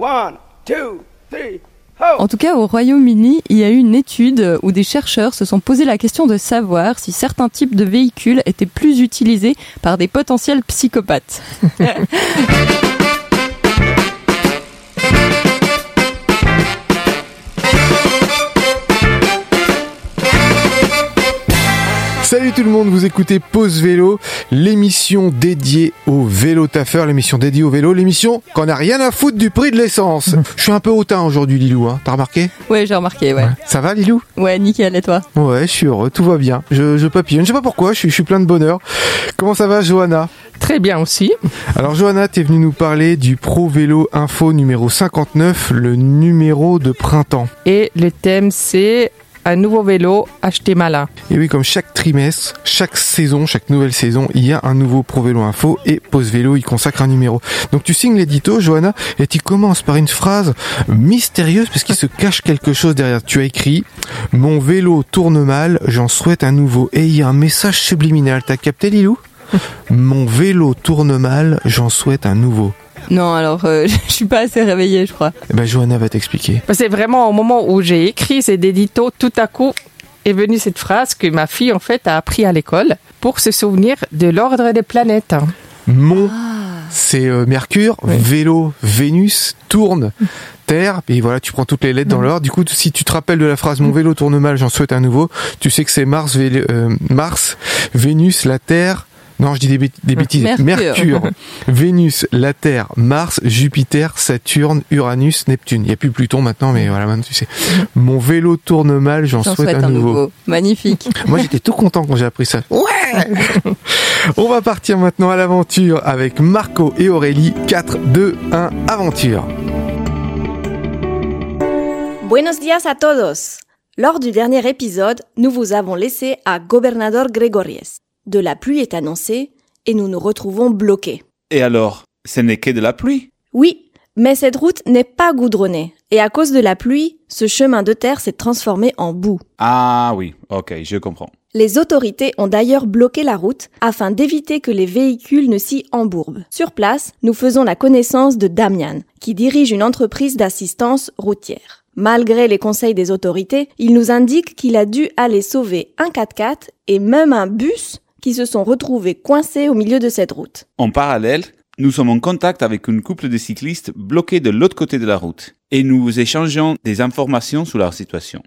One, two, three, En tout cas, au Royaume-Uni, il y a eu une étude où des chercheurs se sont posé la question de savoir si certains types de véhicules étaient plus utilisés par des potentiels psychopathes. Salut tout le monde, vous écoutez Pause Vélo, l'émission dédiée au vélo taffeur, l'émission dédiée au vélo, l'émission qu'on a rien à foutre du prix de l'essence. Je suis un peu hautain aujourd'hui Lilou, hein. t'as remarqué? Ouais, j'ai remarqué, ouais. Ça va Lilou? Ouais, nickel, et toi? Ouais, je suis heureux, tout va bien. Je, je papillonne, je sais pas pourquoi, je suis, je suis plein de bonheur. Comment ça va Johanna? Très bien aussi. Alors Johanna, t'es venue nous parler du Pro Vélo Info numéro 59, le numéro de printemps. Et le thème c'est un nouveau vélo acheté malin. Et oui, comme chaque trimestre, chaque saison, chaque nouvelle saison, il y a un nouveau Pro Vélo Info et Pause Vélo, il consacre un numéro. Donc tu signes l'édito, Johanna, et tu commences par une phrase mystérieuse parce qu'il se cache quelque chose derrière. Tu as écrit « Mon vélo tourne mal, j'en souhaite un nouveau ». Et il y a un message subliminal. T'as capté, Lilou Mon vélo tourne mal, j'en souhaite un nouveau. Non, alors euh, je suis pas assez réveillée, je crois. Eh ben, Johanna va t'expliquer. C'est vraiment au moment où j'ai écrit cet édito, tout à coup est venue cette phrase que ma fille en fait a appris à l'école pour se souvenir de l'ordre des planètes. Mon, c'est euh, Mercure, vélo, Vénus, tourne. Terre, et voilà, tu prends toutes les lettres dans l'ordre. Du coup, si tu te rappelles de la phrase Mon vélo tourne mal, j'en souhaite un nouveau, tu sais que c'est Mars, Vél- euh, Mars, Vénus, la Terre. Non, je dis des, bêt- des bêtises. Mercure. Vénus, la Terre, Mars, Jupiter, Saturne, Uranus, Neptune. Il n'y a plus Pluton maintenant, mais voilà, maintenant tu sais. Mon vélo tourne mal, j'en souhaite, un nouveau. Magnifique. Moi, j'étais tout content quand j'ai appris ça. Ouais On va partir maintenant à l'aventure avec Marco et Aurélie. 4, 2, 1, aventure. Buenos días a todos. Lors du dernier épisode, nous vous avons laissé à Gobernador Gregoriez. De la pluie est annoncée et nous nous retrouvons bloqués. Et alors, ce n'est que de la pluie? Oui, mais cette route n'est pas goudronnée et à cause de la pluie, ce chemin de terre s'est transformé en boue. Ah oui, ok, je comprends. Les autorités ont d'ailleurs bloqué la route afin d'éviter que les véhicules ne s'y embourbent. Sur place, nous faisons la connaissance de Damian, qui dirige une entreprise d'assistance routière. Malgré les conseils des autorités, il nous indique qu'il a dû aller sauver un 4x4 et même un bus qui se sont retrouvés coincés au milieu de cette route. En parallèle, nous sommes en contact avec une couple de cyclistes bloqués de l'autre côté de la route et nous échangeons des informations sur leur situation.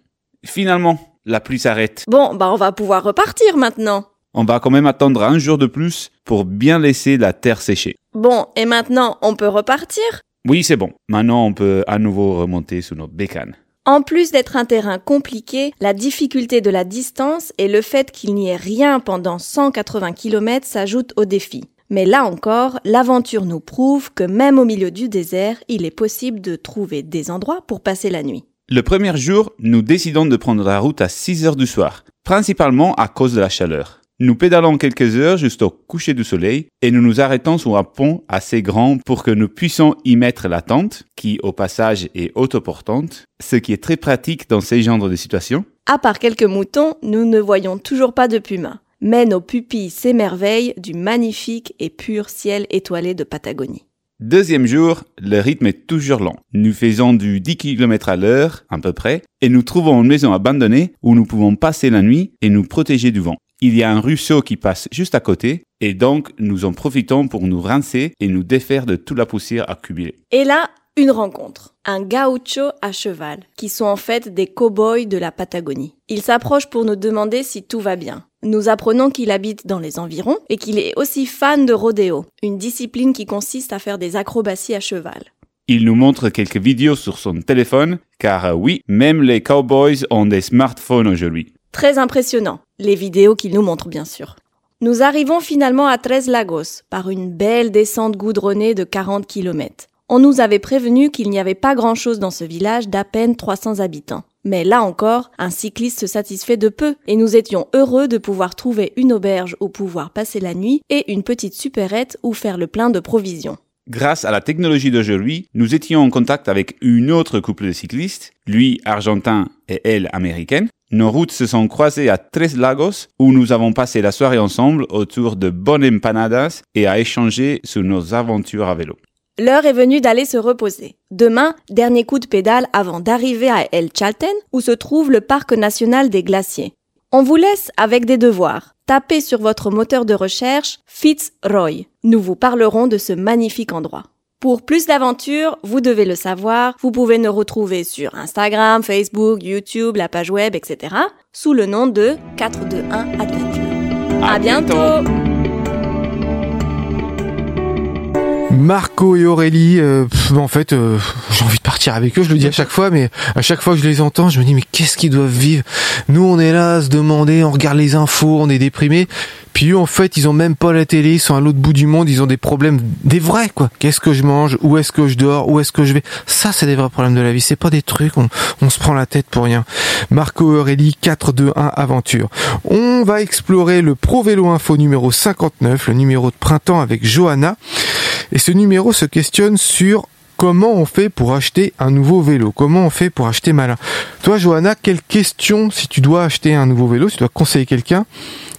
Finalement, la pluie s'arrête. Bon, bah on va pouvoir repartir maintenant. On va quand même attendre un jour de plus pour bien laisser la terre sécher. Bon, et maintenant on peut repartir? Oui, c'est bon. Maintenant, on peut à nouveau remonter sur nos bécanes. En plus d'être un terrain compliqué, la difficulté de la distance et le fait qu'il n'y ait rien pendant 180 km s'ajoutent au défi. Mais là encore, l'aventure nous prouve que même au milieu du désert, il est possible de trouver des endroits pour passer la nuit. Le premier jour, nous décidons de prendre la route à 6 heures du soir, principalement à cause de la chaleur. Nous pédalons quelques heures jusqu'au coucher du soleil et nous nous arrêtons sur un pont assez grand pour que nous puissions y mettre la tente, qui au passage est autoportante, ce qui est très pratique dans ces genres de situations. À part quelques moutons, nous ne voyons toujours pas de pumas. Mais nos pupilles s'émerveillent du magnifique et pur ciel étoilé de Patagonie. Deuxième jour, le rythme est toujours lent. Nous faisons du 10 km à l'heure, à peu près, et nous trouvons une maison abandonnée où nous pouvons passer la nuit et nous protéger du vent. Il y a un ruisseau qui passe juste à côté, et donc nous en profitons pour nous rincer et nous défaire de toute la poussière accumulée. Et là, une rencontre. Un gaucho à cheval, qui sont en fait des cow-boys de la Patagonie. Il s'approche pour nous demander si tout va bien. Nous apprenons qu'il habite dans les environs et qu'il est aussi fan de rodéo, une discipline qui consiste à faire des acrobaties à cheval. Il nous montre quelques vidéos sur son téléphone, car oui, même les cowboys ont des smartphones aujourd'hui. Très impressionnant, les vidéos qu'il nous montre bien sûr. Nous arrivons finalement à Tres Lagos par une belle descente goudronnée de 40 km. On nous avait prévenu qu'il n'y avait pas grand-chose dans ce village d'à peine 300 habitants. Mais là encore, un cycliste se satisfait de peu et nous étions heureux de pouvoir trouver une auberge où pouvoir passer la nuit et une petite supérette où faire le plein de provisions. Grâce à la technologie d'aujourd'hui, nous étions en contact avec une autre couple de cyclistes, lui argentin et elle américaine. Nos routes se sont croisées à Tres Lagos où nous avons passé la soirée ensemble autour de bonnes empanadas et à échanger sur nos aventures à vélo. L'heure est venue d'aller se reposer. Demain, dernier coup de pédale avant d'arriver à El Chalten, où se trouve le parc national des glaciers. On vous laisse avec des devoirs. Tapez sur votre moteur de recherche Fitzroy. Nous vous parlerons de ce magnifique endroit. Pour plus d'aventures, vous devez le savoir, vous pouvez nous retrouver sur Instagram, Facebook, YouTube, la page web, etc. sous le nom de 421 Adventure. À, bientôt Marco et Aurélie, euh, en fait, euh, j'ai envie de partir avec eux, je le dis à chaque fois, mais à chaque fois que je les entends, je me dis, mais qu'est-ce qu'ils doivent vivre? Nous, on est là à se demander, on regarde les infos, on est déprimés. Puis eux, en fait, ils ont même pas la télé, ils sont à l'autre bout du monde, ils ont des problèmes, des vrais, quoi. Qu'est-ce que je mange? Où est-ce que je dors? Où est-ce que je vais? Ça, c'est des vrais problèmes de la vie. C'est pas des trucs, on, on se prend la tête pour rien. Marco et Aurélie, 4, 2, 1, aventure. On va explorer le Pro Vélo Info numéro 59, le numéro de printemps avec Johanna. Et ce numéro se questionne sur comment on fait pour acheter un nouveau vélo Comment on fait pour acheter malin Toi, Johanna, quelle question, si tu dois acheter un nouveau vélo, si tu dois conseiller quelqu'un,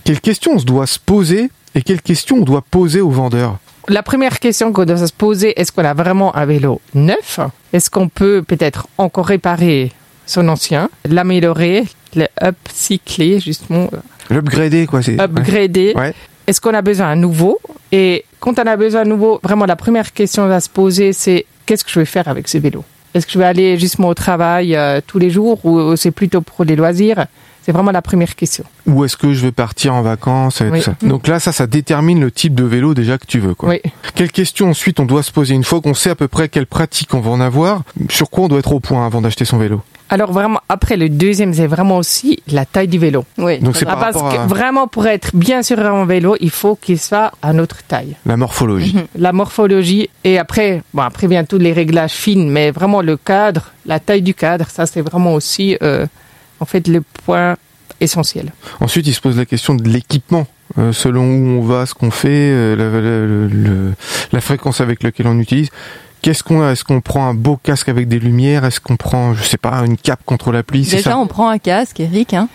quelles questions on se doit se poser et quelles questions on doit poser au vendeur? La première question qu'on doit se poser, est-ce qu'on a vraiment un vélo neuf? Est-ce qu'on peut peut-être encore réparer son ancien, l'améliorer, le upcycler, justement, L'upgrader, quoi. C'est upgrader Ouais. Est-ce qu'on a besoin d'un nouveau Et quand on a besoin d'un nouveau, vraiment la première question à se poser, c'est qu'est-ce que je vais faire avec ce vélo? Est-ce que je vais aller justement au travail euh, tous les jours ou c'est plutôt pour les loisirs? C'est vraiment la première question. Où est-ce que je vais partir en vacances et Oui. tout ça. Donc là, ça, ça détermine le type de vélo déjà que tu veux, quoi. Oui. Quelles questions ensuite on doit se poser une fois qu'on sait à peu près quelle pratique on va en avoir Sur quoi on doit être au point avant d'acheter son vélo? Alors vraiment, après le deuxième, c'est vraiment aussi la taille du vélo. Oui. Donc c'est Ah, par parce rapport que vraiment, pour être bien sur un vélo, il faut qu'il soit à notre taille. la morphologie. La morphologie et après, bon, après vient tous les réglages fines, mais vraiment le cadre, la taille du cadre, ça c'est vraiment aussi euh, en fait le point essentiel. Ensuite, il se pose la question de l'équipement. Euh, selon où on va, ce qu'on fait, euh, la, fréquence avec laquelle on utilise. Qu'est-ce qu'on a? Est-ce qu'on prend un beau casque avec des lumières? Est-ce qu'on prend, je sais pas, une cape contre la pluie? Déjà, ça on prend un casque, Eric. Hein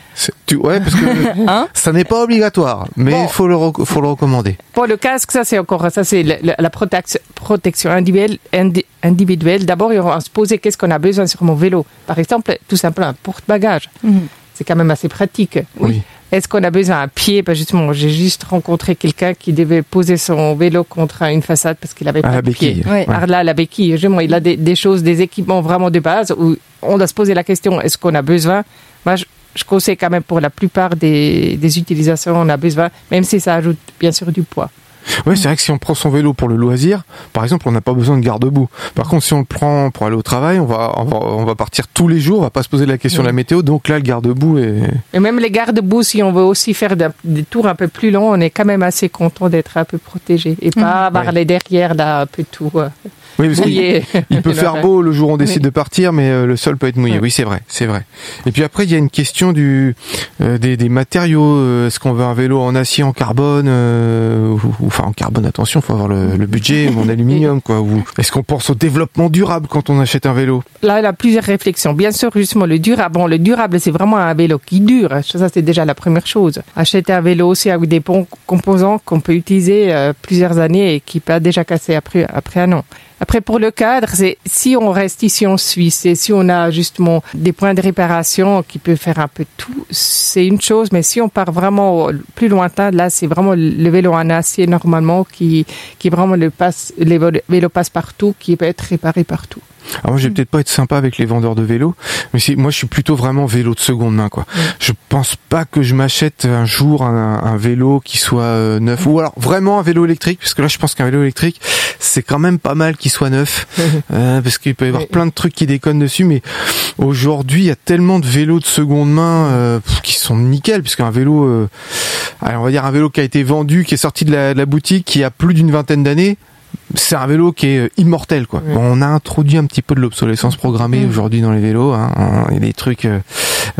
tu- Ouais, parce que Hein? ça n'est pas obligatoire, mais il Bon. faut le faut le recommander. Pour le casque, ça c'est encore ça c'est la protection, protection individuelle. indi- individuelle. D'abord, on va se poser qu'est-ce qu'on a besoin sur mon vélo? Par exemple, tout simplement un porte-bagages. Mhm. C'est quand même assez pratique. Oui. Est-ce qu'on a besoin d'un pied? Parce justement, j'ai juste rencontré quelqu'un qui devait poser son vélo contre une façade parce qu'il avait À pas la de pied. béquille. Ouais. Alors là, la béquille, justement, il a des, des choses, des équipements vraiment de base où on doit se poser la question est-ce qu'on a besoin? Moi, je, je conseille quand même pour la plupart des, des utilisations, on a besoin, même si ça ajoute bien sûr du poids. Ouais, c'est vrai que si on prend son vélo pour le loisir, par exemple, on n'a pas besoin de garde-boue. Par contre, si on le prend pour aller au travail, on va, on va, on va partir tous les jours, on va pas se poser la question de la météo, donc là, le garde-boue est... Et même les garde-boue, si on veut aussi faire des tours un peu plus longs, on est quand même assez content d'être un peu protégé et pas avoir Ouais. les derrière là un peu tout euh, Oui, parce qu'il mouillé. il peut faire beau le jour où on décide Oui. de partir, mais euh, le sol peut être mouillé. Oui. Oui, c'est vrai, c'est vrai. Et puis après, il y a une question du euh, des, des matériaux. Euh, Est-ce qu'on veut un vélo en acier, en carbone, euh, ou, ou- enfin en carbone Attention, faut avoir le, le budget ou en aluminium, quoi. Ou est-ce qu'on pense au développement durable quand on achète un vélo? Là, il y a plusieurs réflexions. Bien sûr, justement, le durable. Bon, le durable, c'est vraiment un vélo qui dure. Ça, c'est déjà la première chose. Acheter un vélo aussi avec des bons composants qu'on peut utiliser euh, plusieurs années et qui peut déjà casser après, après un an. Après, pour le cadre, c'est si on reste ici en Suisse et si on a justement des points de réparation qui peuvent faire un peu tout, c'est une chose. Mais si on part vraiment plus lointain, là, c'est vraiment le vélo en acier normalement qui, qui vraiment le passe, les vélos passent partout, qui peut être réparé partout. Alors moi, je vais peut-être pas être sympa avec les vendeurs de vélos, mais c'est moi, je suis plutôt vraiment vélo de seconde main, quoi. Je pense pas que je m'achète un jour un, un vélo qui soit euh, neuf, ou alors vraiment un vélo électrique, parce que là, je pense qu'un vélo électrique, c'est quand même pas mal qu'il soit neuf, euh, parce qu'il peut y avoir plein de trucs qui déconnent dessus, mais aujourd'hui, il y a tellement de vélos de seconde main euh, qui sont nickel, puisqu'un vélo, euh, allez, on va dire un vélo qui a été vendu, qui est sorti de la, de la boutique, qui a plus d'une vingtaine d'années. C'est un vélo qui est euh, immortel, quoi. Oui. Bon, on a introduit un petit peu de l'obsolescence programmée Mm. aujourd'hui dans les vélos. hein. Hein, Il y a des trucs, euh,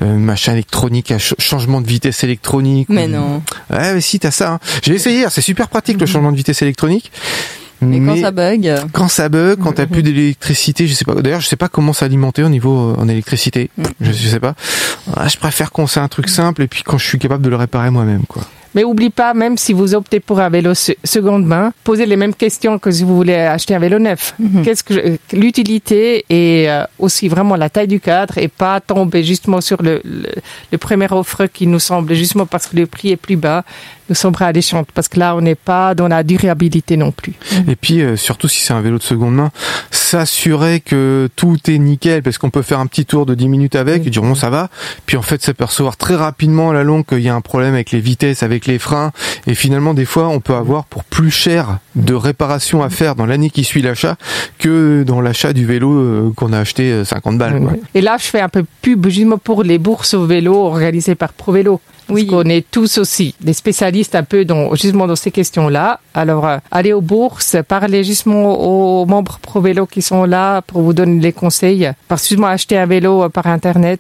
machin électronique, à ch- changement de vitesse électronique. Mais ou- non. Ouais, mais si, t'as ça. hein. J'ai essayé, c'est super pratique le changement de vitesse électronique. Mais quand ça bug, quand ça bug, quand t'as plus d'électricité, je sais pas. D'ailleurs, je sais pas comment s'alimenter au niveau euh, en électricité. Mm. Je, je sais pas. Ah, je préfère qu'on sait un truc simple et puis quand je suis capable de le réparer moi-même, quoi. Mais oublie pas, même si vous optez pour un vélo se- seconde main, posez les mêmes questions que si vous voulez acheter un vélo neuf. Qu'est-ce que l'utilité et euh, aussi vraiment la taille du cadre et pas tomber justement sur le, le, le premier offre qui nous semble justement parce que le prix est plus bas nous semble alléchante parce que là on n'est pas dans la durabilité non plus. Et puis euh, surtout si c'est un vélo de seconde main, s'assurer que tout est nickel parce qu'on peut faire un petit tour de 10 minutes avec et dire bon ça va, puis en fait s'apercevoir très rapidement à la longue qu'il y a un problème avec les vitesses, avec les freins et finalement des fois on peut avoir pour plus cher de réparation à faire dans l'année qui suit l'achat que dans l'achat du vélo euh, qu'on a acheté euh, 50 balles. quoi. Et là, je fais un peu pub justement pour les bourses au vélo organisées par ProVélo. Parce Oui. qu'on est tous aussi des spécialistes un peu dans, justement dans ces questions-là. Alors, euh, allez aux bourses, parlez justement aux membres ProVélo qui sont là pour vous donner les conseils. Parce que justement, acheter un vélo euh, par Internet,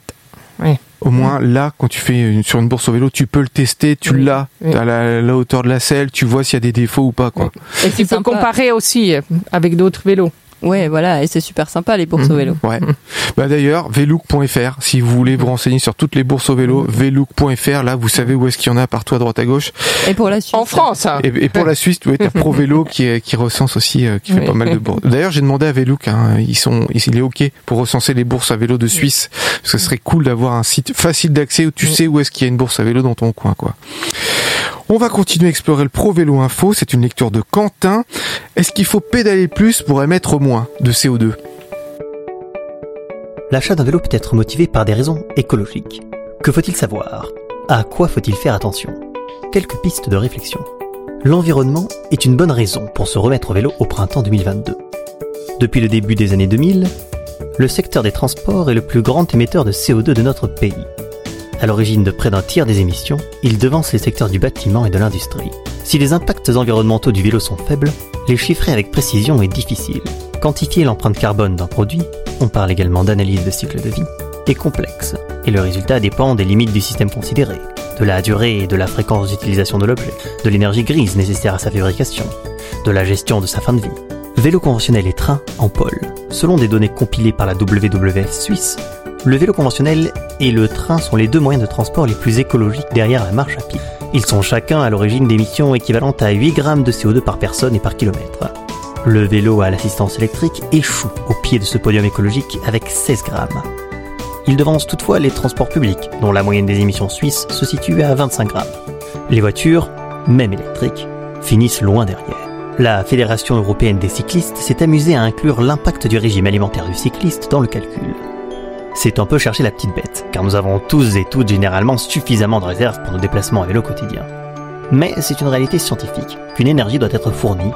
Au moins là, quand tu fais une- sur une bourse au vélo, tu peux le tester, tu Oui. l'as Oui. à la, la hauteur de la selle, tu vois s'il y a des défauts ou pas quoi. et tu peux sympa. comparer aussi avec d'autres vélos. Ouais, voilà, et c'est super sympa les bourses Mhm. au vélo. Ouais. Bah d'ailleurs, velook.fr, si vous voulez vous renseigner sur toutes les bourses au vélo, velook.fr, là vous savez où est-ce qu'il y en a partout à droite à gauche. Et pour la Suisse. En France, hein. Et, et pour la Suisse, tu as Pro Vélo qui, est- qui recense aussi, euh, qui fait Oui. pas mal de bourses. D'ailleurs, j'ai demandé à Velook, hein, ils sont, il est ok pour recenser les bourses à vélo de Suisse. Ce serait cool d'avoir un site facile d'accès où tu sais où est-ce qu'il y a une bourse à vélo dans ton coin, quoi. On va continuer à explorer le Pro Vélo Info. C'est une lecture de Quentin. Est-ce qu'il faut pédaler plus pour émettre moins de CO2 L'achat d'un vélo peut être motivé par des raisons écologiques. Que faut-il savoir? À quoi faut-il faire attention? Quelques pistes de réflexion. L'environnement est une bonne raison pour se remettre au vélo au printemps 2022. Depuis le début des années 2000, le secteur des transports est le plus grand émetteur de CO2 de notre pays. À l'origine de près d'un tiers des émissions, il devance les secteurs du bâtiment et de l'industrie. Si les impacts environnementaux du vélo sont faibles, les chiffrer avec précision est difficile. Quantifier l'empreinte carbone d'un produit, on parle également d'analyse de cycle de vie, est complexe, et le résultat dépend des limites du système considéré, de la durée et de la fréquence d'utilisation de l'objet, de l'énergie grise nécessaire à sa fabrication, de la gestion de sa fin de vie. Vélo conventionnel et train en pôle. Selon des données compilées par la WWF suisse, le vélo conventionnel et le train sont les deux moyens de transport les plus écologiques derrière la marche à pied. Ils sont chacun à l'origine d'émissions équivalentes à 8 grammes de CO2 par personne et par kilomètre. Le vélo à l'assistance électrique échoue au pied de ce podium écologique avec 16 grammes. Il devance toutefois les transports publics, dont la moyenne des émissions suisses se situe à 25 grammes. Les voitures, même électriques, finissent loin derrière. La Fédération européenne des cyclistes s'est amusée à inclure l'impact du régime alimentaire du cycliste dans le calcul. C'est un peu chercher la petite bête, car nous avons tous et toutes généralement suffisamment de réserves pour nos déplacements à vélo quotidien. Mais c'est une réalité scientifique, qu'une énergie doit être fournie,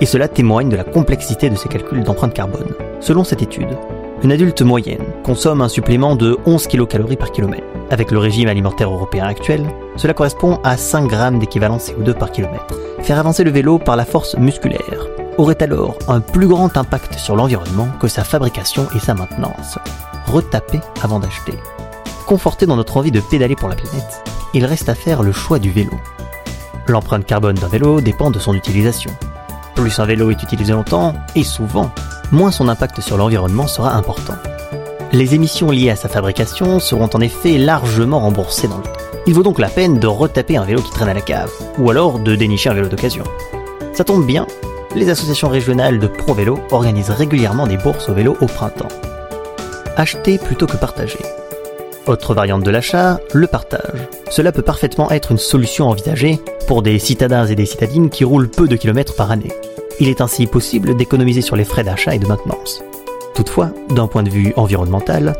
et cela témoigne de la complexité de ces calculs d'empreinte carbone. Selon cette étude, une adulte moyenne consomme un supplément de 11 kcal par kilomètre. Avec le régime alimentaire européen actuel, cela correspond à 5 grammes d'équivalent CO2 par kilomètre. Faire avancer le vélo par la force musculaire aurait alors un plus grand impact sur l'environnement que sa fabrication et sa maintenance. Retaper avant d'acheter. Conforté dans notre envie de pédaler pour la planète, il reste à faire le choix du vélo. L'empreinte carbone d'un vélo dépend de son utilisation. Plus un vélo est utilisé longtemps, et souvent, moins son impact sur l'environnement sera important. Les émissions liées à sa fabrication seront en effet largement remboursées dans le temps. Il vaut donc la peine de retaper un vélo qui traîne à la cave, ou alors de dénicher un vélo d'occasion. Ça tombe bien, les associations régionales de Pro Vélo organisent régulièrement des bourses au vélo au printemps. Acheter plutôt que partager. Autre variante de l'achat, le partage. Cela peut parfaitement être une solution envisagée pour des citadins et des citadines qui roulent peu de kilomètres par année. Il est ainsi possible d'économiser sur les frais d'achat et de maintenance. Toutefois, d'un point de vue environnemental,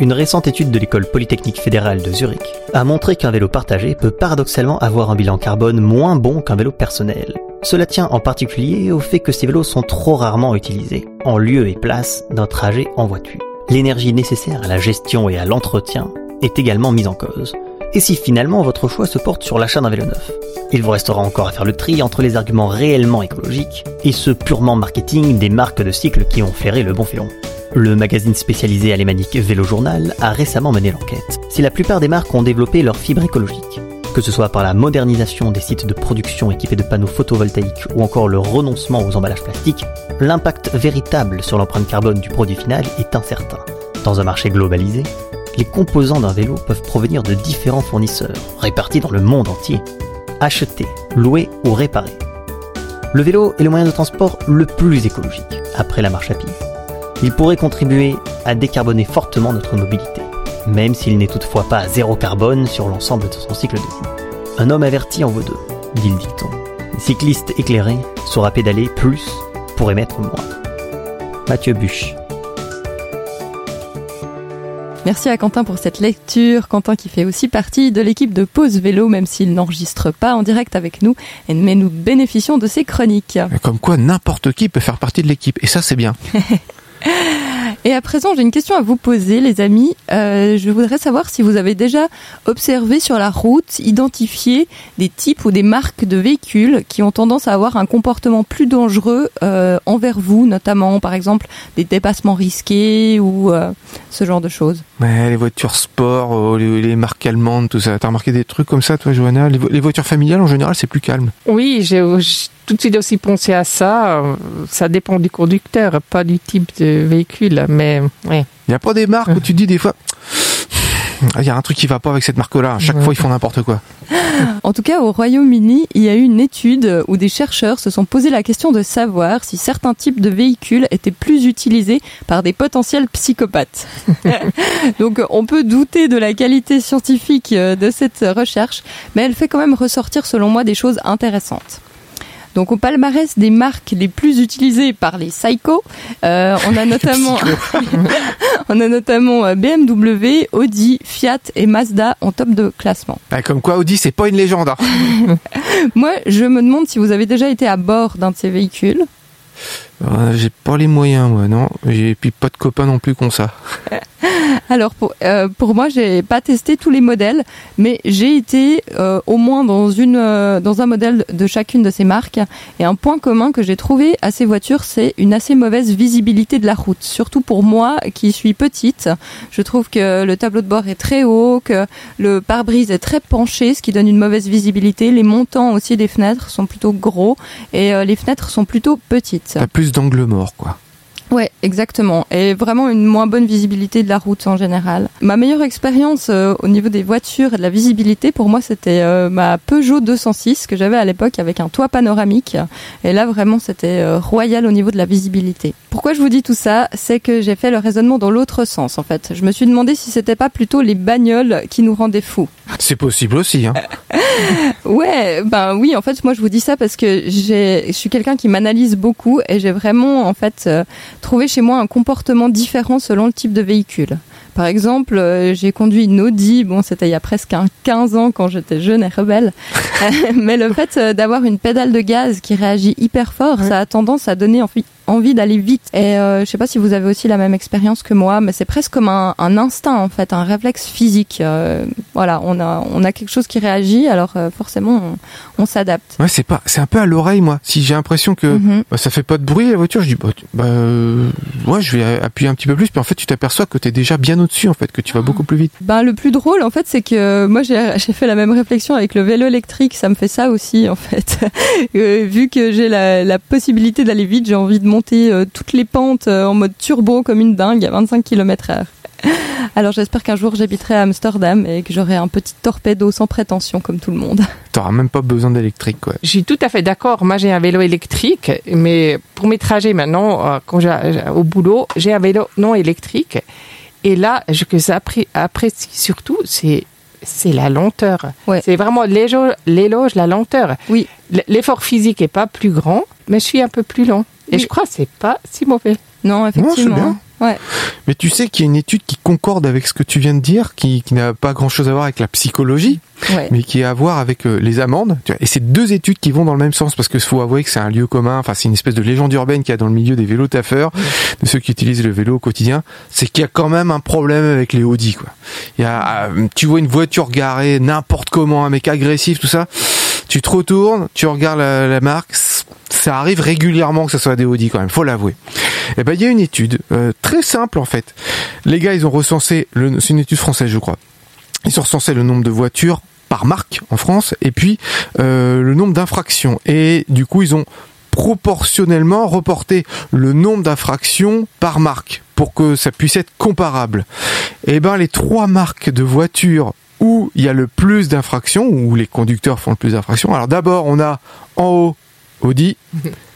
une récente étude de l'école polytechnique fédérale de Zurich a montré qu'un vélo partagé peut paradoxalement avoir un bilan carbone moins bon qu'un vélo personnel. Cela tient en particulier au fait que ces vélos sont trop rarement utilisés, en lieu et place d'un trajet en voiture. L'énergie nécessaire à la gestion et à l'entretien est également mise en cause. Et si finalement votre choix se porte sur l'achat d'un vélo neuf? Il vous restera encore à faire le tri entre les arguments réellement écologiques et ceux purement marketing des marques de cycles qui ont flairé le bon filon. Le magazine spécialisé alémanique Vélo Journal a récemment mené l'enquête. Si la plupart des marques ont développé leur fibre écologique, que ce soit par la modernisation des sites de production équipés de panneaux photovoltaïques ou encore le renoncement aux emballages plastiques, l'impact véritable sur l'empreinte carbone du produit final est incertain. Dans un marché globalisé, les composants d'un vélo peuvent provenir de différents fournisseurs, répartis dans le monde entier. acheter, louer ou réparer. Le vélo est le moyen de transport le plus écologique, après la marche à pied. Il pourrait contribuer à décarboner fortement notre mobilité, même s'il n'est toutefois pas à zéro carbone sur l'ensemble de son cycle de vie. Un homme averti en vaut deux, dit le dicton. Un cycliste éclairé saura pédaler plus pour émettre moins. Mathieu Buche. Merci à Quentin pour cette lecture. Quentin qui fait aussi partie de l'équipe de Pause Vélo, même s'il n'enregistre pas en direct avec nous, mais nous bénéficions de ses chroniques. Comme quoi, n'importe qui peut faire partie de l'équipe. Et ça, c'est bien. Et à présent, j'ai une question à vous poser, les amis. Euh, je voudrais savoir si vous avez déjà observé sur la route, identifié des types ou des marques de véhicules qui ont tendance à avoir un comportement plus dangereux euh, envers vous, notamment par exemple des dépassements risqués ou euh, ce genre de choses. Ouais, les voitures sport, les, les marques allemandes, tout ça. T'as remarqué des trucs comme ça, toi, Johanna? Les, vo- les voitures familiales, en général, c'est plus calme. Oui, j'ai tout de suite aussi pensé à ça. Euh, Ça dépend du conducteur, pas du type de véhicule. Mais ouais. Il n'y a pas des marques où tu dis des fois, il y a un truc qui va pas avec cette marque-là. À chaque Ouais. fois, ils font n'importe quoi. En tout cas, au Royaume-Uni, il y a eu une étude où des chercheurs se sont posé la question de savoir si certains types de véhicules étaient plus utilisés par des potentiels psychopathes. Donc, on peut douter de la qualité scientifique euh, de cette recherche, mais elle fait quand même ressortir, selon moi, des choses intéressantes. Donc au palmarès des marques les plus utilisées par les psychos, euh, on a notamment on a notamment euh, BMW, Audi, Fiat et Mazda en top de classement. Ah, Comme quoi, Audi, c'est pas une légende. hein. Moi, je me demande si vous avez déjà été à bord d'un de ces véhicules. Euh, J'ai pas les moyens, moi, non. Et puis pas de copains non plus qu'on ça. Alors pour euh, pour moi, j'ai pas testé tous les modèles, mais j'ai été euh, au moins dans une euh, dans un modèle de chacune de ces marques. Et un point commun que j'ai trouvé à ces voitures, c'est une assez mauvaise visibilité de la route. Surtout pour moi, qui suis petite, je trouve que le tableau de bord est très haut, que le pare-brise est très penché, ce qui donne une mauvaise visibilité. Les montants aussi des fenêtres sont plutôt gros et euh, les fenêtres sont plutôt petites. T'as plus d'angle mort, quoi. Ouais, exactement. Et vraiment une moins bonne visibilité de la route en général. Ma meilleure expérience euh, au niveau des voitures et de la visibilité, pour moi, c'était euh, ma Peugeot 206 que j'avais à l'époque avec un toit panoramique. Et là, vraiment, c'était euh, royal au niveau de la visibilité. Pourquoi je vous dis tout ça? C'est que j'ai fait le raisonnement dans l'autre sens, en fait. Je me suis demandé si c'était pas plutôt les bagnoles qui nous rendaient fous. C'est possible aussi, hein. Ouais, ben oui, en fait, moi je vous dis ça parce que je suis quelqu'un qui m'analyse beaucoup et j'ai vraiment en fait euh, trouvé chez moi un comportement différent selon le type de véhicule. Par exemple, euh, j'ai conduit une Audi, bon c'était il y a presque un 15 ans quand j'étais jeune et rebelle, mais le fait euh, d'avoir une pédale de gaz qui réagit hyper fort, ça a tendance à donner envie, envie d'aller vite. Et euh, je sais pas si vous avez aussi la même expérience que moi, mais c'est presque comme un, un instinct en fait, un réflexe physique. Euh, voilà, on a, on a quelque chose qui réagit, alors euh, forcément on, on s'adapte. Ouais, c'est pas, c'est un peu à l'oreille, moi. Si j'ai l'impression que Mhm. bah, ça fait pas de bruit la voiture, je dis bah, tu- bah euh, ouais, je vais appuyer un petit peu plus, puis en fait tu t'aperçois que t'es déjà bien au-dessus, en fait, que tu vas beaucoup plus vite. Ben, le plus drôle, en fait, c'est que moi, j'ai fait la même réflexion avec le vélo électrique. Ça me fait ça aussi, en fait. Vu que j'ai la, la possibilité d'aller vite, j'ai envie de monter euh, toutes les pentes euh, en mode turbo comme une dingue à 25 km heure. Alors, j'espère qu'un jour, j'habiterai à Amsterdam et que j'aurai un petit torpedo sans prétention comme tout le monde. T'auras même pas besoin d'électrique, quoi. Je suis tout à fait d'accord. Moi, j'ai un vélo électrique, mais pour mes trajets maintenant, euh, quand j'ai au boulot, j'ai un vélo non électrique. Et là, ce que j'apprécie surtout, c'est c'est la lenteur. Ouais. C'est vraiment l'élo- l'éloge, la lenteur. Oui. L'effort physique est pas plus grand, mais je suis un peu plus lent. Et Oui. je crois que c'est pas si mauvais. Non, effectivement. Ouais. Mais tu sais qu'il y a une étude qui concorde avec ce que tu viens de dire, qui, qui n'a pas grand-chose à voir avec la psychologie, Ouais. mais qui a à voir avec euh, les amendes. Et c'est deux études qui vont dans le même sens, parce que faut avouer que c'est un lieu commun, enfin c'est une espèce de légende urbaine qu'il y a dans le milieu des vélos taffeurs, de ceux qui utilisent le vélo au quotidien, c'est qu'il y a quand même un problème avec les Audi. Quoi. Il y a, euh, tu vois une voiture garée n'importe comment, un mec agressif, tout ça, tu te retournes, tu regardes la, la marque, ça arrive régulièrement que ce soit des Audi quand même, faut l'avouer. Eh ben, il y a une étude euh, très simple en fait. Les gars, ils ont recensé, c'est une étude française, je crois. Ils ont recensé le nombre de voitures par marque en France et puis euh, le nombre d'infractions. Et du coup, ils ont proportionnellement reporté le nombre d'infractions par marque pour que ça puisse être comparable. Et ben, les trois marques de voitures où il y a le plus d'infractions, où les conducteurs font le plus d'infractions. Alors d'abord, on a en haut Audi,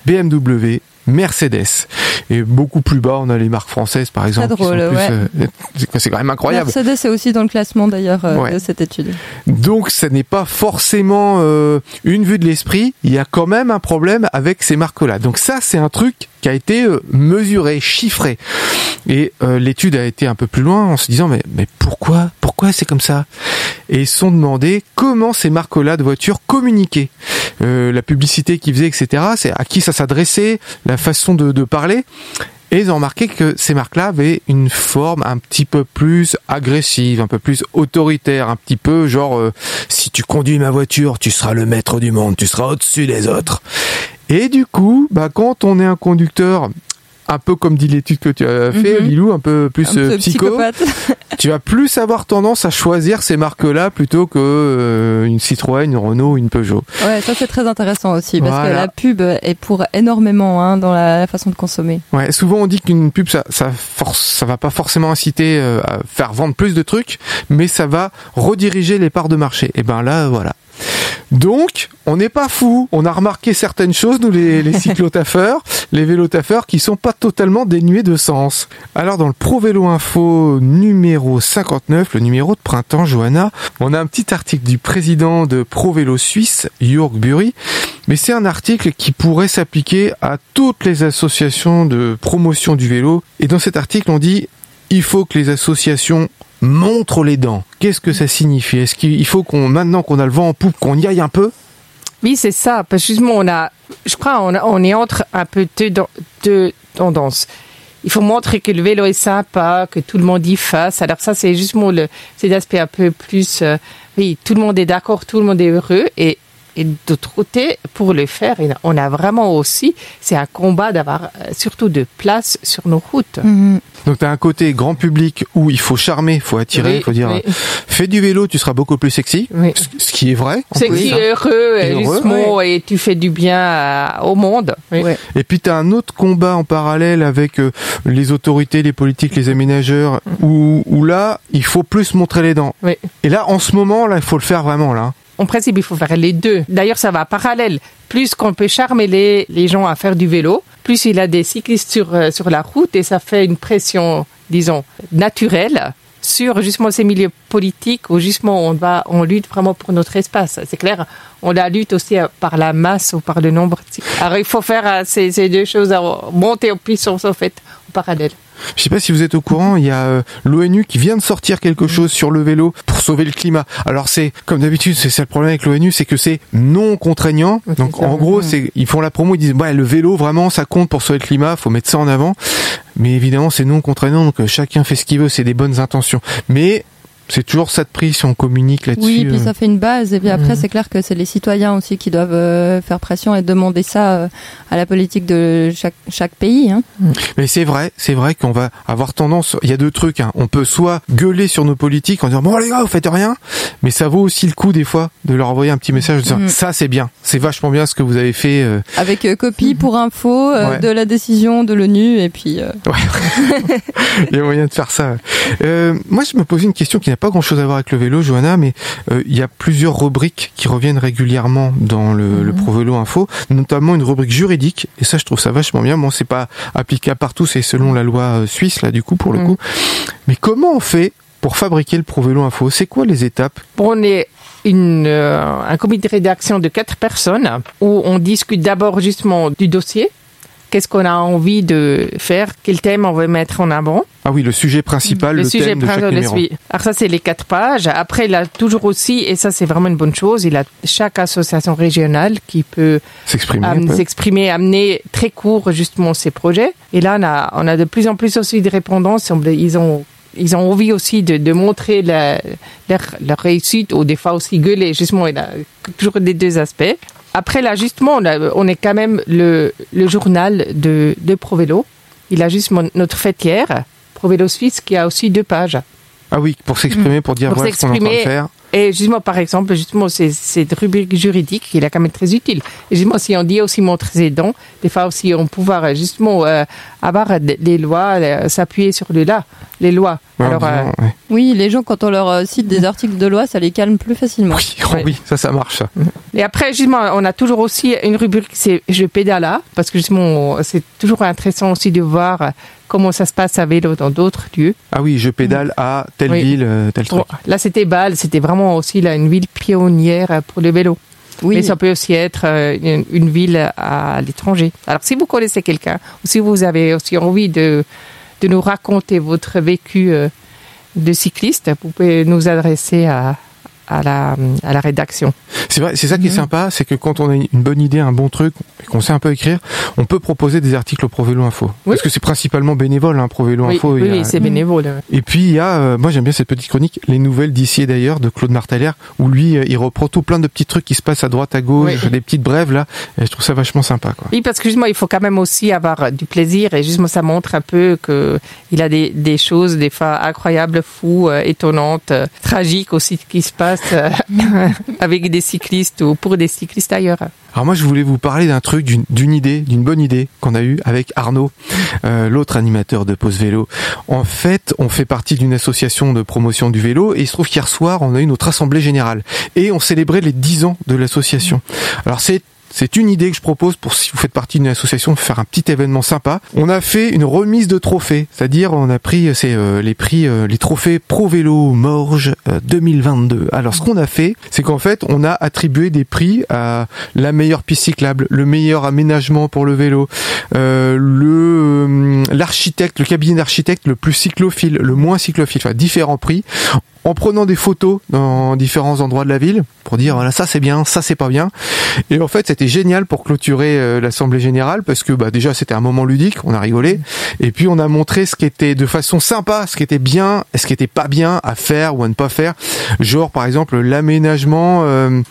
BMW, Mercedes. Et beaucoup plus bas, on a les marques françaises, par exemple. drôle, ouais. euh, c'est- quand même incroyable. Mercedes est aussi dans le classement d'ailleurs euh, Ouais. de cette étude. Donc, ce n'est pas forcément euh, une vue de l'esprit. Il y a quand même un problème avec ces marques-là. Donc ça, c'est un truc qui a été mesuré, chiffré. Et l'étude a été un peu plus loin en se disant mais, mais pourquoi pourquoi c'est comme ça? Et ils se sont demandé comment ces marques-là de voitures communiquaient. Euh, la publicité qu'ils faisaient, etc. C'est à qui ça s'adressait, la façon de, de parler. Et ils ont remarqué que ces marques-là avaient une forme un petit peu plus agressive, un peu plus autoritaire, un petit peu genre euh, si tu conduis ma voiture, tu seras le maître du monde, tu seras au-dessus des autres. Et du coup, bah quand on est un conducteur un peu comme dit l'étude que tu as fait, Mhm. Lilou, un peu plus Un euh, peu psycho, psychopathe. tu vas plus avoir tendance à choisir ces marques-là plutôt que euh, une Citroën, une Renault, une Peugeot. Ouais, ça c'est très intéressant aussi parce Voilà. que la pub est pour énormément hein, dans la, la façon de consommer. Ouais, souvent on dit qu'une pub ça ça force ça va pas forcément inciter euh, à faire vendre plus de trucs, mais ça va rediriger les parts de marché. Et ben là voilà. Donc, on n'est pas fou. On a remarqué certaines choses, nous les, les les vélotaffeurs, qui sont pas totalement dénués de sens. Alors, dans le Pro Vélo Info numéro 59, le numéro de printemps, Johanna, on a un petit article du président de Pro Vélo Suisse, Jörg Bury, mais c'est un article qui pourrait s'appliquer à toutes les associations de promotion du vélo. Et dans cet article, on dit il faut que les associations montrent les dents. Qu'est-ce que ça signifie? Est-ce qu'il faut qu'on, maintenant qu'on a le vent en poupe, qu'on y aille un peu? Oui, c'est ça. Parce que justement, on a, je crois, on, on est entre un peu deux tendances. Il faut montrer que le vélo est sympa, que tout le monde y fasse. Alors ça, c'est justement le, c'est l'aspect un peu plus, euh, oui, tout le monde est d'accord, tout le monde est heureux. Et, et d'autre côté, pour le faire, on a vraiment aussi, c'est un combat d'avoir euh, surtout de place sur nos routes. Donc tu as un côté grand public où il faut charmer, il faut attirer, il Oui, faut dire oui. fais du vélo, tu seras beaucoup plus sexy. Oui. Ce qui est vrai. C'est plus, hein. est heureux, Et heureux, justement, et tu fais du bien à- au monde. Et puis tu as un autre combat en parallèle avec euh, les autorités, les politiques, les aménageurs, où, où là, il faut plus montrer les dents. Oui. Et là, en ce moment, là, il faut le faire vraiment, là. En principe, il faut faire les deux. D'ailleurs, ça va parallèle. Plus qu'on peut charmer les, les gens à faire du vélo, plus il a des cyclistes sur, euh, sur la route et ça fait une pression, disons, naturelle sur justement ces milieux politiques où justement on va on lutte vraiment pour notre espace. C'est clair, on la lutte aussi euh, par la masse ou par le nombre. Alors il faut faire euh, ces, ces deux choses, monter en puissance en fait en parallèle. Je sais pas si vous êtes au courant, il y a euh, l'ONU qui vient de sortir quelque chose sur le vélo pour sauver le climat. Alors c'est comme d'habitude, c'est ça le problème avec l'ONU, c'est que c'est non contraignant. Donc en gros, c'est ils font la promo, ils disent ouais, le vélo vraiment ça compte pour sauver le climat, faut mettre ça en avant. Mais évidemment, c'est non contraignant, donc euh, chacun fait ce qu'il veut, c'est des bonnes intentions. Mais c'est toujours ça de prix si on communique là-dessus. Oui, puis euh. ça fait une base. Et puis après, Mhm. c'est clair que c'est les citoyens aussi qui doivent euh, faire pression et demander ça euh, à la politique de chaque, chaque pays. Hein. Mais c'est vrai, c'est vrai qu'on va avoir tendance. Il y a deux trucs. Hein. On peut soit gueuler sur nos politiques en disant bon les gars, vous faites rien, mais ça vaut aussi le coup des fois de leur envoyer un petit message en disant Mhm. ça c'est bien, c'est vachement bien ce que vous avez fait. euh. Avec copie pour info Ouais. de la décision de l'ONU. Et puis, euh, Il y a moyen de faire ça. Moi, je me posais une question qui n'a pas grand-chose à voir avec le vélo, Johanna, mais euh, il y a plusieurs rubriques qui reviennent régulièrement dans le, le Pro Vélo Info, notamment une rubrique juridique. Et ça, je trouve ça vachement bien. Bon, c'est pas applicable partout, c'est selon la loi euh, suisse là, du coup, pour le Mhm. coup. Mais comment on fait pour fabriquer le Pro Vélo Info? C'est quoi les étapes? On est une, euh, un comité de rédaction de quatre personnes où on discute d'abord justement du dossier. Qu'est-ce qu'on a envie de faire? Quel thème on veut mettre en avant? Ah oui, le sujet principal, le, thème de chaque principal, numéro. Alors ça, c'est les quatre pages. Après, il a toujours aussi, et ça, c'est vraiment une bonne chose, il a chaque association régionale qui peut S'exprimer. s'exprimer, amener très court justement ses projets. Et là, on a, on a de plus en plus aussi de répondants. Ils ont, ils ont envie aussi de, de montrer la, leur, leur réussite ou des fois aussi gueuler. Justement, il a toujours des deux aspects. Après, là, justement, on, est quand même le, le journal de, de ProVélo. Il a justement notre fêtière, ProVélo Suisse, qui a aussi deux pages. Ah oui, pour s'exprimer, pour dire Pour voilà ce qu'on est en train de faire. Et justement, par exemple, justement, c'est cette rubrique juridique, il est quand même très utile. Et justement, si on dit aussi montrer ses dons, des fois aussi on pouvoir justement euh, avoir des lois, euh, s'appuyer sur le là, les lois. Ouais, Alors, euh, ouais. Oui, les gens, quand on leur euh, cite des articles de loi, ça les calme plus facilement. Oui, oh Ouais. oui, ça, ça marche. ça. Et après, justement, on a toujours aussi une rubrique, c'est je pédale à, parce que justement, c'est toujours intéressant aussi de voir euh, comment ça se passe à vélo dans d'autres lieux. Ah oui, je pédale à telle Oui. ville, euh, tel truc. Là, c'était Bâle, c'était vraiment aussi là, une ville pionnière pour le vélo. Oui. Mais ça peut aussi être euh, une, une ville à l'étranger. Alors, si vous connaissez quelqu'un, ou si vous avez aussi envie de, de nous raconter votre vécu euh, de cycliste, vous pouvez nous adresser à, à, la, à la rédaction. C'est vrai, c'est ça qui est sympa, c'est que quand on a une bonne idée, un bon truc, et qu'on sait un peu écrire, on peut proposer des articles au Pro Vélo Info. Oui. Parce que c'est principalement bénévole, hein, Pro Vélo Oui, Info. oui, c'est bénévole. Et puis il y a, euh, moi j'aime bien cette petite chronique, les nouvelles d'ici et d'ailleurs de Claude Martalère, où lui euh, il reprend tout plein de petits trucs qui se passent à droite à gauche, des petites brèves là, et je trouve ça vachement sympa quoi. Oui, parce que justement, il faut quand même aussi avoir euh, du plaisir et justement, ça montre un peu que il a des, des choses des fois incroyables, fous, euh, étonnantes, tragiques aussi qui se passent euh, avec des cyclistes ou pour des cyclistes ailleurs. Alors moi je voulais vous parler d'un truc, d'une idée, d'une bonne idée qu'on a eue avec Arnaud, euh, l'autre animateur de Pause Vélo. En fait, on fait partie d'une association de promotion du vélo et il se trouve qu'hier soir on a eu notre assemblée générale et on célébrait les 10 ans de l'association. Alors c'est c'est une idée que je propose pour si vous faites partie d'une association faire un petit événement sympa. On a fait une remise de trophées, c'est-à-dire on a pris c'est euh, les prix euh, les trophées Pro Vélo Morges euh, 2022. Alors ce qu'on a fait, c'est qu'en fait on a attribué des prix à la meilleure piste cyclable, le meilleur aménagement pour le vélo, euh, le euh, l'architecte, le cabinet d'architecte le plus cyclophile, le moins cyclophile, enfin différents prix en prenant des photos dans différents endroits de la ville pour dire voilà ça c'est bien, ça c'est pas bien. Et en fait c'était génial pour clôturer euh, l'assemblée générale parce que bah déjà c'était un moment ludique, on a rigolé et puis on a montré ce qui était de façon sympa, ce qui était bien et ce qui était pas bien à faire ou à ne pas faire. Genre par exemple l'aménagement euh,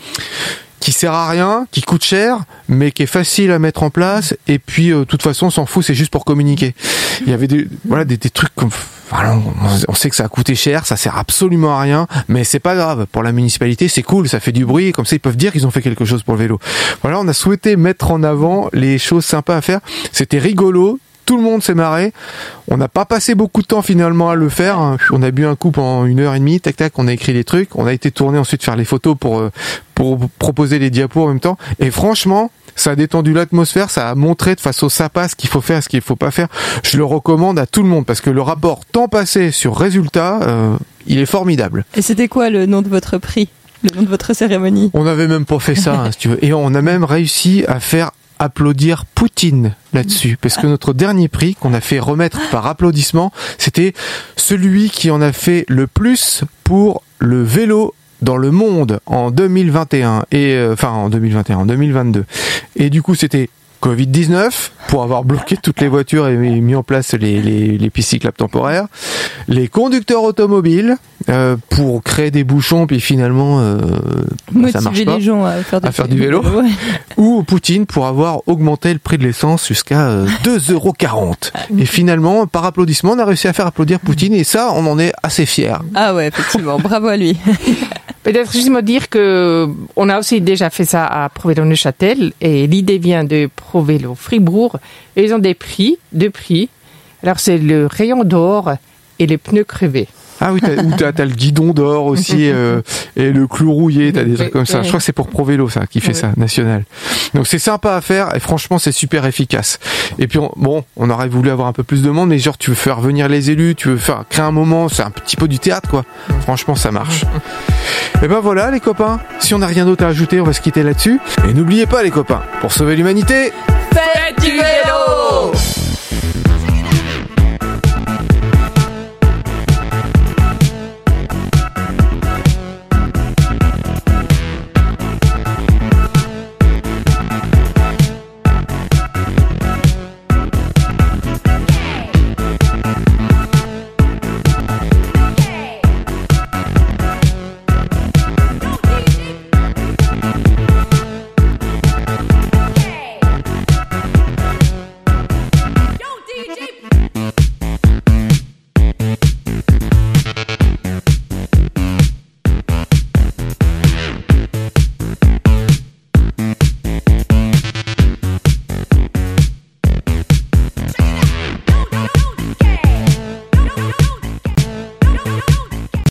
qui sert à rien, qui coûte cher, mais qui est facile à mettre en place. Et puis, euh, de toute façon, on s'en fout, c'est juste pour communiquer. Il y avait des, voilà, des, des trucs comme, on, sait que ça a coûté cher, ça sert absolument à rien, mais c'est pas grave. Pour la municipalité, c'est cool, ça fait du bruit, comme ça ils peuvent dire qu'ils ont fait quelque chose pour le vélo. Voilà, on a souhaité mettre en avant les choses sympas à faire. C'était rigolo. Tout le monde s'est marré. On n'a pas passé beaucoup de temps finalement à le faire. On a bu un coup pendant une heure et demie. Tac tac, on a écrit les trucs. On a été tourné ensuite faire les photos pour euh, pour proposer les diapos en même temps. Et franchement, ça a détendu l'atmosphère. Ça a montré de façon sympa ce qu'il faut faire, ce qu'il faut pas faire. Je le recommande à tout le monde parce que le rapport temps passé sur résultat, euh, il est formidable. Et c'était quoi le nom de votre prix? Le nom de votre cérémonie? On n'avait même pas fait ça, hein, si tu veux. Et on a même réussi à faire applaudir Poutine là-dessus. Parce que notre dernier prix qu'on a fait remettre par applaudissement, c'était celui qui en a fait le plus pour le vélo dans le monde en 2021 et euh, enfin en 2021 en 2022 et du coup c'était Covid-19 pour avoir bloqué toutes les voitures et mis en place les, les, les pistes cyclables temporaires, les conducteurs automobiles euh, pour créer des bouchons puis finalement euh, bah, ça marche Motiver pas les gens à faire, À faire du vélo. Ouais. ou Poutine pour avoir augmenté le prix de l'essence jusqu'à euh, 2,40€. Et finalement, par applaudissement, on a réussi à faire applaudir Poutine et ça, on en est assez fiers. Ah ouais, effectivement, bravo à lui. Peut-être juste me dire que on a aussi déjà fait ça à Provélo Neuchâtel et l'idée vient de Provélo Fribourg. Et ils ont des prix, deux prix. Alors c'est le rayon d'or et les pneus crevés. Ah oui, t'as, ou t'as, t'as le guidon d'or aussi euh, et le clou rouillé, t'as des trucs comme ça. Je crois que c'est pour Provélo ça qui fait ça, national. Donc c'est sympa à faire et franchement c'est super efficace. Et puis on- bon, on aurait voulu avoir un peu plus de monde, mais genre tu veux faire venir les élus, tu veux faire créer un moment, c'est un petit peu du théâtre quoi. Franchement ça marche. Et ben voilà les copains, si on n'a rien d'autre à ajouter, on va se quitter là-dessus. Et n'oubliez pas les copains, pour sauver l'humanité, Faites du vélo